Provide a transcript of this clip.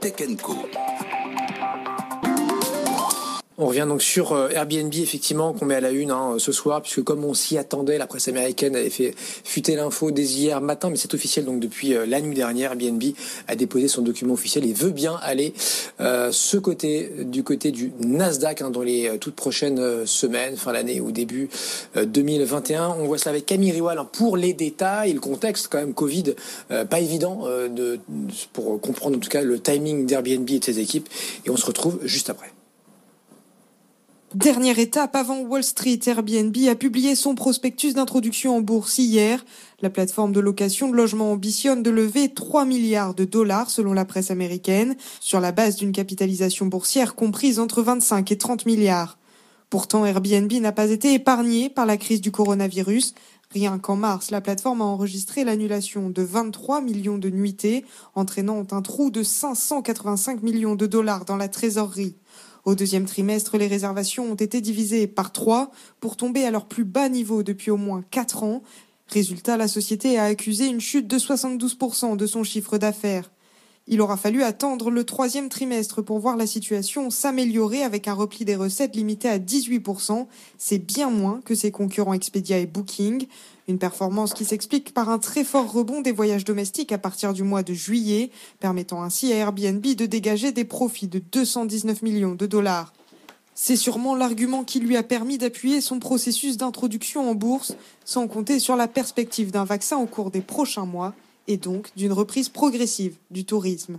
Tech Co. On revient donc sur euh, Airbnb, effectivement, qu'on met à la une hein, ce soir, puisque comme on s'y attendait, la presse américaine avait fait fuiter l'info dès hier matin, mais c'est officiel, donc depuis euh, la nuit dernière, Airbnb a déposé son document officiel et veut bien aller euh, ce côté, du côté du Nasdaq, hein, dans les toutes prochaines semaines, fin d'année ou début 2021. On voit ça avec Camille Riwal hein, pour les détails, le contexte quand même Covid, pas évident de, pour comprendre en tout cas le timing d'Airbnb et de ses équipes, et on se retrouve juste après. Dernière étape avant Wall Street, Airbnb a publié son prospectus d'introduction en bourse hier. La plateforme de location de logement ambitionne de lever 3 milliards de dollars selon la presse américaine, sur la base d'une capitalisation boursière comprise entre 25 et 30 milliards. Pourtant, Airbnb n'a pas été épargné par la crise du coronavirus. Rien qu'en mars, la plateforme a enregistré l'annulation de 23 millions de nuitées, entraînant un trou de 585 millions de dollars dans la trésorerie. Au deuxième trimestre, les réservations ont été divisées par trois pour tomber à leur plus bas niveau depuis au moins quatre ans. Résultat, la société a accusé une chute de 72% de son chiffre d'affaires. Il aura fallu attendre le troisième trimestre pour voir la situation s'améliorer avec un repli des recettes limité à 18%. C'est bien moins que ses concurrents Expedia et Booking. Une performance qui s'explique par un très fort rebond des voyages domestiques à partir du mois de juillet, permettant ainsi à Airbnb de dégager des profits de 219 millions de dollars. C'est sûrement l'argument qui lui a permis d'appuyer son processus d'introduction en bourse, sans compter sur la perspective d'un vaccin au cours des prochains mois et donc d'une reprise progressive du tourisme.